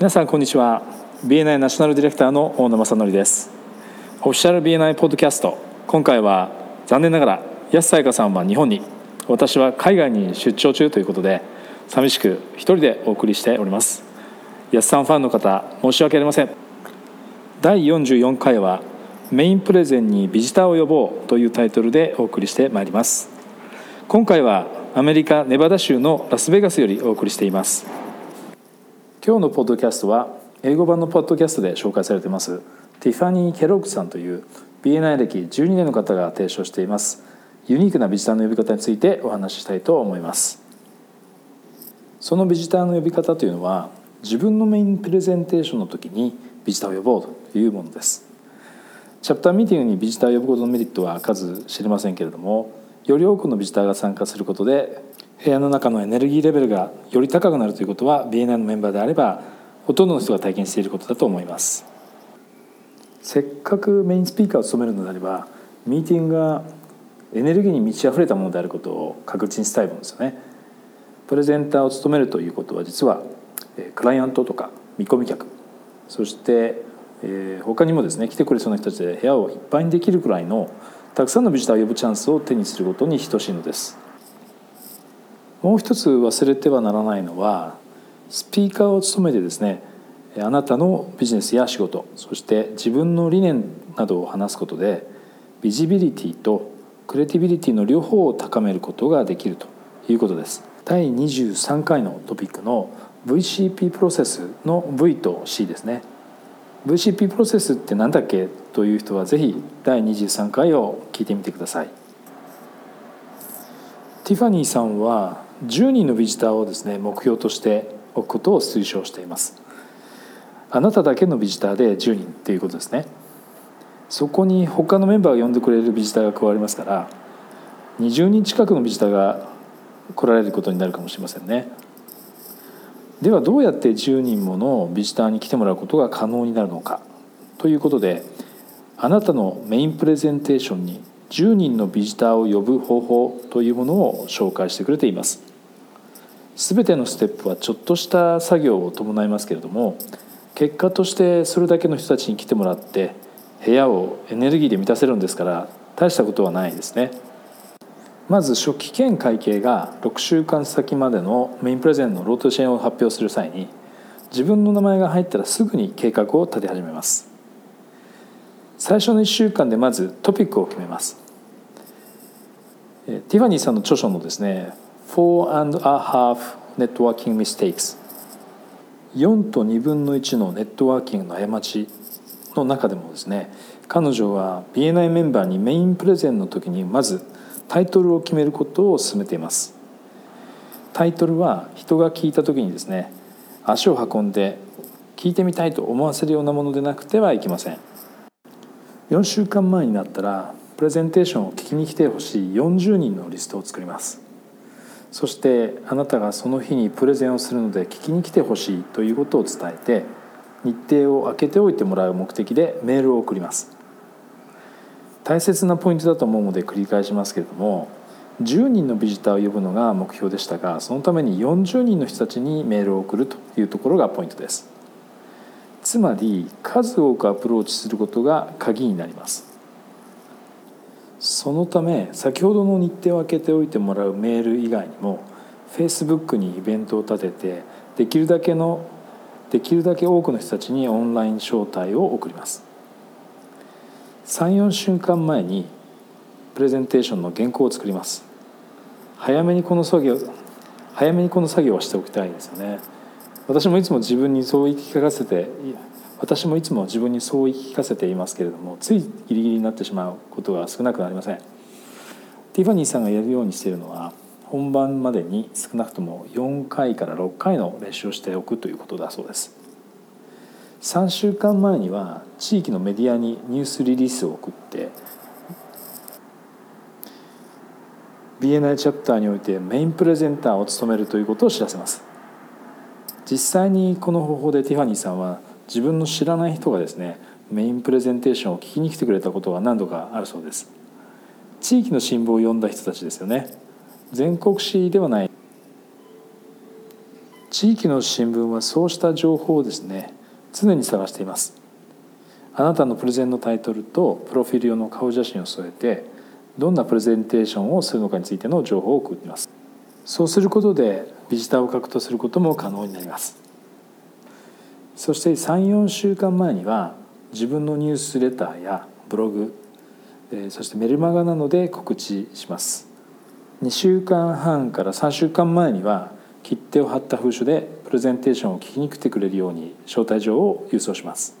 皆さんこんにちは。BNI ナショナルディレクターの大野正則です。オフィシャル BNI ポッドキャスト。今回は残念ながら安さやかさんは日本に私は海外に出張中ということで寂しく一人でお送りしております。安さんファンの方申し訳ありません。第44回はメインプレゼンにビジターを呼ぼうというタイトルでお送りしてまいります。今回はアメリカネバダ州のラスベガスよりお送りしています。今日のポッドキャストは英語版のポッドキャストで紹介されています。ティファニー・ケロックさんという BNI 歴12年の方が提唱しています。ユニークなビジターの呼び方についてお話ししたいと思います。そのビジターの呼び方というのは自分のメインプレゼンテーションの時にビジターを呼ぼうというものです。チャプターミーティングにビジターを呼ぶことのメリットは数知れませんけれどもより多くのビジターが参加することで部屋の中のエネルギーレベルがより高くなるということは BNI のメンバーであればほとんどの人が体験していることだと思います。せっかくメインスピーカーを務めるのであればミーティングがエネルギーに満ち溢れたものであることを確認したいものですよね。プレゼンターを務めるということは実はクライアントとか見込み客そして他にもですね来てくれそうな人たちで部屋をいっぱいにできるくらいのたくさんのビジターを呼ぶチャンスを手にすることに等しいのです。もう一つ忘れてはならないのはスピーカーを務めてですねあなたのビジネスや仕事そして自分の理念などを話すことでビジビリティとクリエイティビリティの両方を高めることができるということです。第23回のトピックの VCP プロセスの V と C ですね。VCP プロセスって何だっけという人はぜひ第23回を聞いてみてください。ティファニーさんは10人のビジターをですね目標としておくことを推奨しています。あなただけのビジターで10人っていうことですね。そこに他のメンバーが呼んでくれるビジターが加わりますから20人近くのビジターが来られることになるかもしれませんね。ではどうやって10人ものビジターに来てもらうことが可能になるのか。ということであなたのメインプレゼンテーションに10人のビジターを呼ぶ方法というものを紹介してくれています。全てのステップはちょっとした作業を伴いますけれども結果としてそれだけの人たちに来てもらって部屋をエネルギーで満たせるんですから大したことはないですね。まず初期兼会計が6週間先までのメインプレゼンのロートシェンを発表する際に自分の名前が入ったらすぐに計画を立て始めます。最初の1週間でまずトピックを決めます。ティファニーさんの著書のですね「4 and a half networking mistakes」4と2分の1のネットワーキングの過ちの中でもですね彼女は BNI メンバーにメインプレゼンの時にまずタイトルを決めることを勧めています。タイトルは人が聞いた時にですね足を運んで聞いてみたいと思わせるようなものでなくてはいけません。4週間前になったらプレゼンテーションを聞きに来てほしい40人のリストを作ります。そしてあなたがその日にプレゼンをするので聞きに来てほしいということを伝えて日程を空けておいてもらう目的でメールを送ります。大切なポイントだと思うので繰り返しますけれども10人のビジターを呼ぶのが目標でしたがそのために40人の人たちにメールを送るというところがポイントです。つまり数多くアプローチすることが鍵になります。そのため先ほどの日程を空けておいてもらうメール以外にも Facebook にイベントを立ててできるだけのできるだけ多くの人たちにオンライン招待を送ります。34週間前にプレゼンテーションの原稿を作ります。早めにこの作業早めにこの作業をしておきたいですよね。私もいつも自分にそう言い聞かせて私もいつも自分にそう言い聞かせていますけれどもついギリギリになってしまうことが少なくなりません。ティファニーさんがやるようにしているのは本番までに少なくとも4回から6回の練習をしておくということだそうです。3週間前には地域のメディアにニュースリリースを送って BNI チャプターにおいてメインプレゼンターを務めるということを知らせます。実際にこの方法でティファニーさんは自分の知らない人がですねメインプレゼンテーションを聞きに来てくれたことが何度かあるそうです。地域の新聞を読んだ人たちですよね。全国紙ではない。地域の新聞はそうした情報をですね常に探しています。あなたのプレゼンのタイトルとプロフィール用の顔写真を添えてどんなプレゼンテーションをするのかについての情報を送ります。そうすることでビジターを獲得することも可能になります。そして34週間前には自分のニュースレターやブログそしてメルマガなどで告知します。2週間半から3週間前には切手を貼った封書でプレゼンテーションを聞きに来てくれるように招待状を郵送します。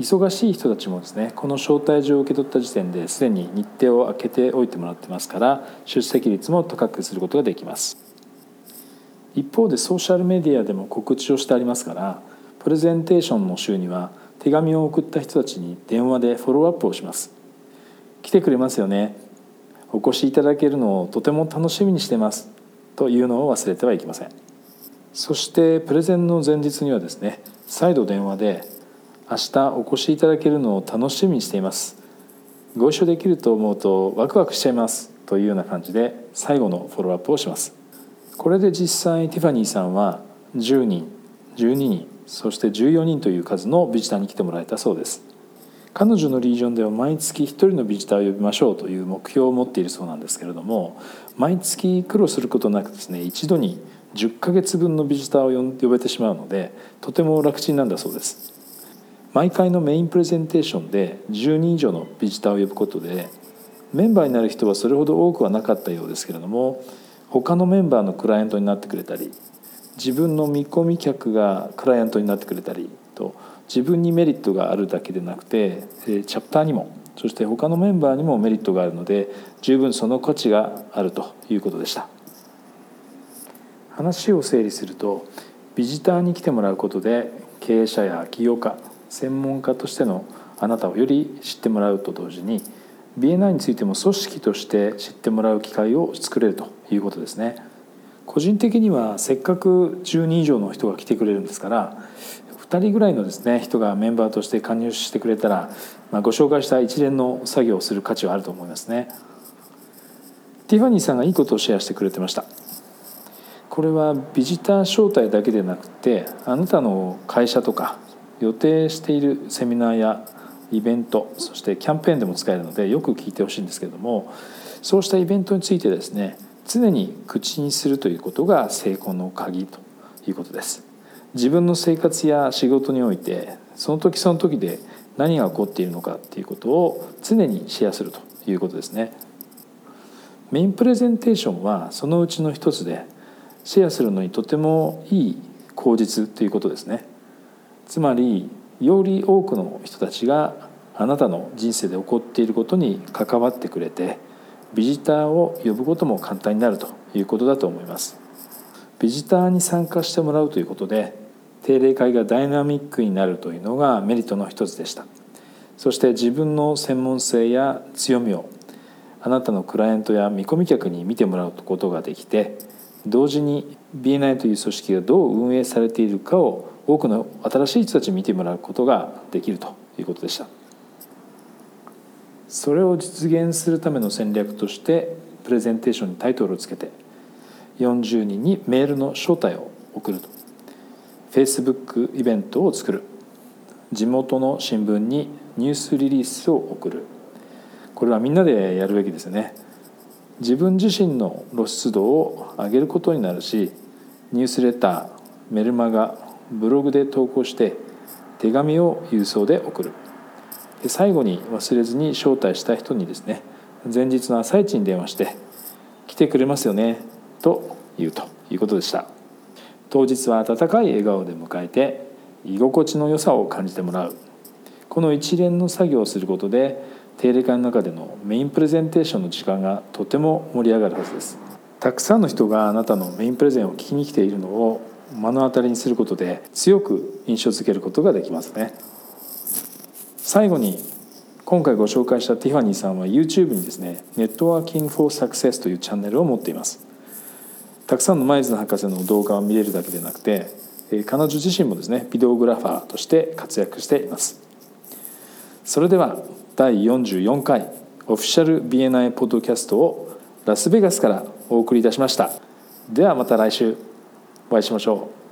忙しい人たちもですねこの招待状を受け取った時点ですでに日程を空けておいてもらってますから出席率も高くすることができます。一方でソーシャルメディアでも告知をしてありますからプレゼンテーションの週には手紙を送った人たちに電話でフォローアップをします。来てくれますよね。お越しいただけるのをとても楽しみにしてます。というのを忘れてはいけません。そしてプレゼンの前日にはですね再度電話で明日お越しいただけるのを楽しみにしています。ご一緒できると思うとワクワクしちゃいます。というような感じで最後のフォローアップをします。これで実際ティファニーさんは10人12人そして14人という数のビジターに来てもらえたそうです。彼女のリージョンでは毎月1人のビジターを呼びましょうという目標を持っているそうなんですけれども毎月苦労することなくですね一度に10ヶ月分のビジターを呼べてしまうのでとても楽ちんなんだそうです。毎回のメインプレゼンテーションで10人以上のビジターを呼ぶことでメンバーになる人はそれほど多くはなかったようですけれども他のメンバーのクライアントになってくれたり自分の見込み客がクライアントになってくれたりと自分にメリットがあるだけでなくてチャプターにもそして他のメンバーにもメリットがあるので十分その価値があるということでした。話を整理するとビジターに来てもらうことで経営者や起業家専門家としてのあなたをより知ってもらうと同時に BNI についても組織として知ってもらう機会を作れるということですね。個人的にはせっかく10人以上の人が来てくれるんですから2人ぐらいのですね人がメンバーとして加入してくれたら、まあ、ご紹介した一連の作業をする価値はあると思いますね。ティファニーさんがいいことをシェアしてくれてました。これはビジター招待だけでなくてあなたの会社とか予定しているセミナーやイベントそしてキャンペーンでも使えるのでよく聞いてほしいんですけれどもそうしたイベントについてですね常に口にするということが成功の鍵ということです。自分の生活や仕事においてその時その時で何が起こっているのかっていうことを常にシェアするということですね。メインプレゼンテーションはそのうちの一つでシェアするのにとてもいい口実ということですね。つまりより多くの人たちがあなたの人生で起こっていることに関わってくれてビジターを呼ぶことも簡単になるということだと思います。ビジターに参加してもらうということで定例会がダイナミックになるというのがメリットの一つでした。そして自分の専門性や強みをあなたのクライアントや見込み客に見てもらうことができて同時に BNI という組織がどう運営されているかを多くの新しい人たちに見てもらうことができるということでした。それを実現するための戦略としてプレゼンテーションにタイトルをつけて40人にメールの招待を送ると。Facebook イベントを作る。地元の新聞にニュースリリースを送る。これはみんなでやるべきですよね。自分自身の露出度を上げることになるしニュースレターメルマガブログで投稿して手紙を郵送で送る。で最後に忘れずに招待した人にですね前日の朝一に電話して「来てくれますよね」と言うということでした。当日は温かい笑顔で迎えて居心地の良さを感じてもらう。この一連の作業をすることで定例会の中でのメインプレゼンテーションの時間がとても盛り上がるはずです。たくさんの人があなたのメインプレゼンを聞きに来ているのを目の当たりにすることで強く印象づけることができますね。最後に今回ご紹介したティファニーさんは YouTube にですね「 Networking for Success」というチャンネルを持っています。たくさんのマイズの博士の動画を見れるだけでなくて彼女自身もですねビデオグラファーとして活躍しています。それでは第44回オフィシャル BNI ポッドキャストをラスベガスからお送りいたしました。ではまた来週お会いしましょう。